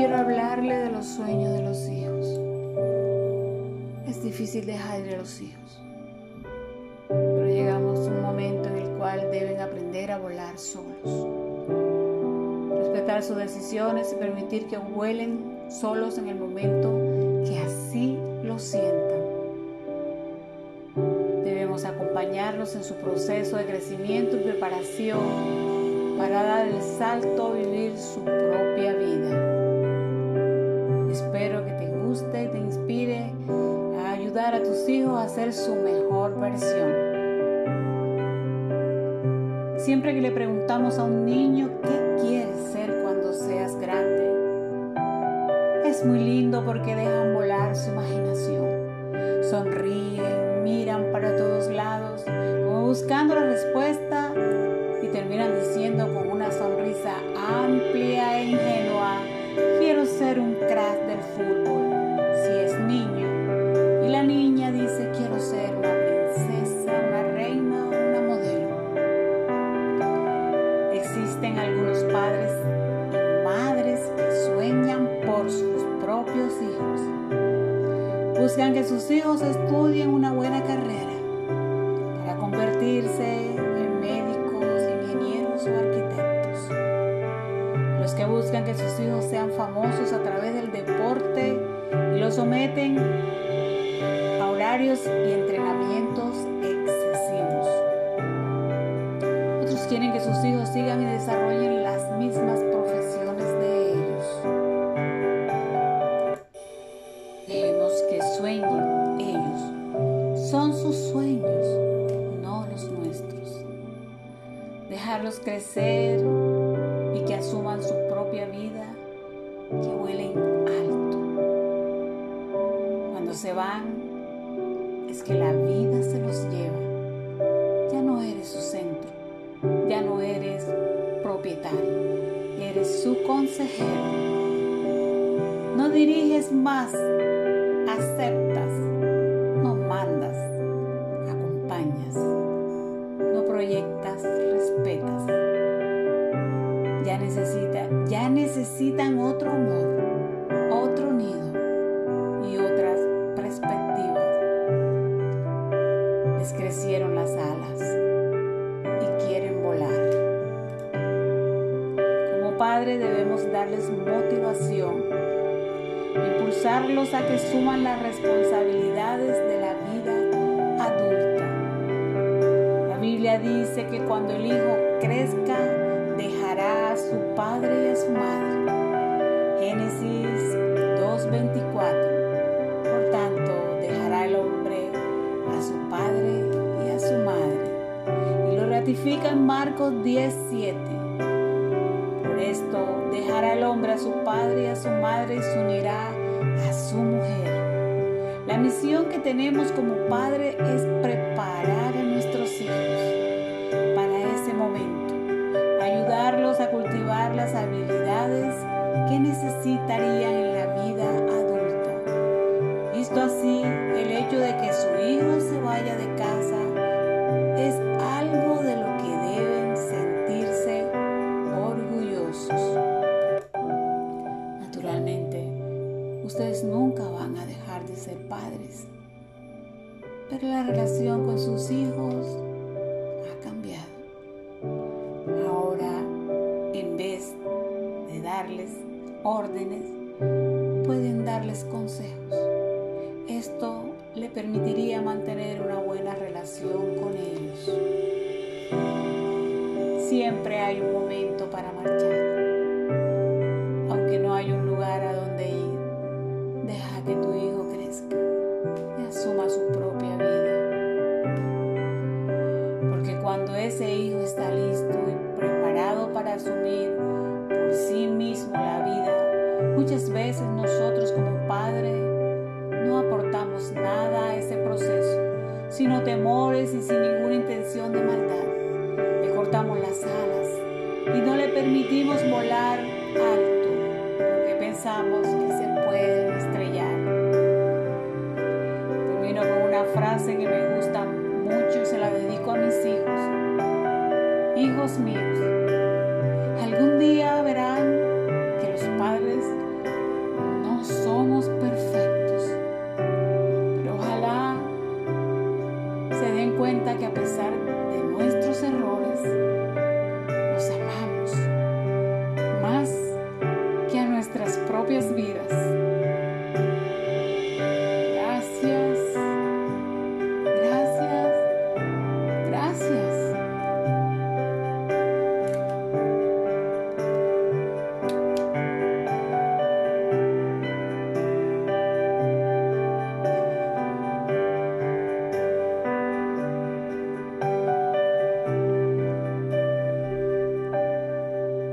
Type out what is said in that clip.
quiero hablarle de los sueños de los hijos. Es difícil dejar a los hijos, pero llegamos a un momento en el cual deben aprender a volar solos, respetar sus decisiones y permitir que vuelen solos en el momento que así lo sientan. Debemos acompañarlos en su proceso de crecimiento y preparación para dar el salto a vivir su propia vida. Espero que te guste te inspire a ayudar a tus hijos a ser su mejor versión. Siempre que le preguntamos a un niño qué quieres ser cuando seas grande, es muy lindo porque dejan volar su imaginación. Sonríen, miran para todos lados, como buscando la respuesta y terminan diciendo Existen algunos padres madres que sueñan por sus propios hijos. Buscan que sus hijos estudien una buena carrera para convertirse en médicos, ingenieros o arquitectos. Los que buscan que sus hijos sean famosos a través del deporte y los someten a horarios y entrenamientos quieren que sus hijos sigan y desarrollen las mismas profesiones de ellos. Dejemos que sueñen ellos. Son sus sueños, no los nuestros. Dejarlos crecer y que asuman su propia vida, que vuelen alto. Cuando se van, es que la vida se los lleva. Ya no eres su centro, ya no eres propietario, eres su consejero. No diriges más, aceptas, no mandas, acompañas, no proyectas, respetas. Ya necesita, ya necesitan otro amor, otro nido y otras perspectivas. Les crecieron las alas y quieren volar. Como padre debemos darles motivación impulsarlos a que suman las responsabilidades de la vida adulta. La Biblia dice que cuando el hijo crezca, dejará a su padre y a su madre. Génesis en Marcos 10.7. Por esto dejará el hombre a su padre y a su madre y se unirá a su mujer. La misión que tenemos como padre es Naturalmente, ustedes nunca van a dejar de ser padres, pero la relación con sus hijos ha cambiado. Ahora, en vez de darles órdenes, pueden darles consejos. Esto le permitiría mantener una buena relación con ellos. Siempre hay un momento para marchar. Aunque no hay un lugar a donde ir, deja que tu hijo crezca y asuma su propia vida. Porque cuando ese hijo está listo y preparado para asumir por sí mismo la vida, muchas veces nosotros como padres no aportamos nada a ese proceso, sino temores y sin ninguna intención de maldad. Le cortamos las alas y no le permitimos volar alto porque pensamos que se puede estrellar. Termino con una frase que me gusta mucho y se la dedico a mis hijos. Hijos míos,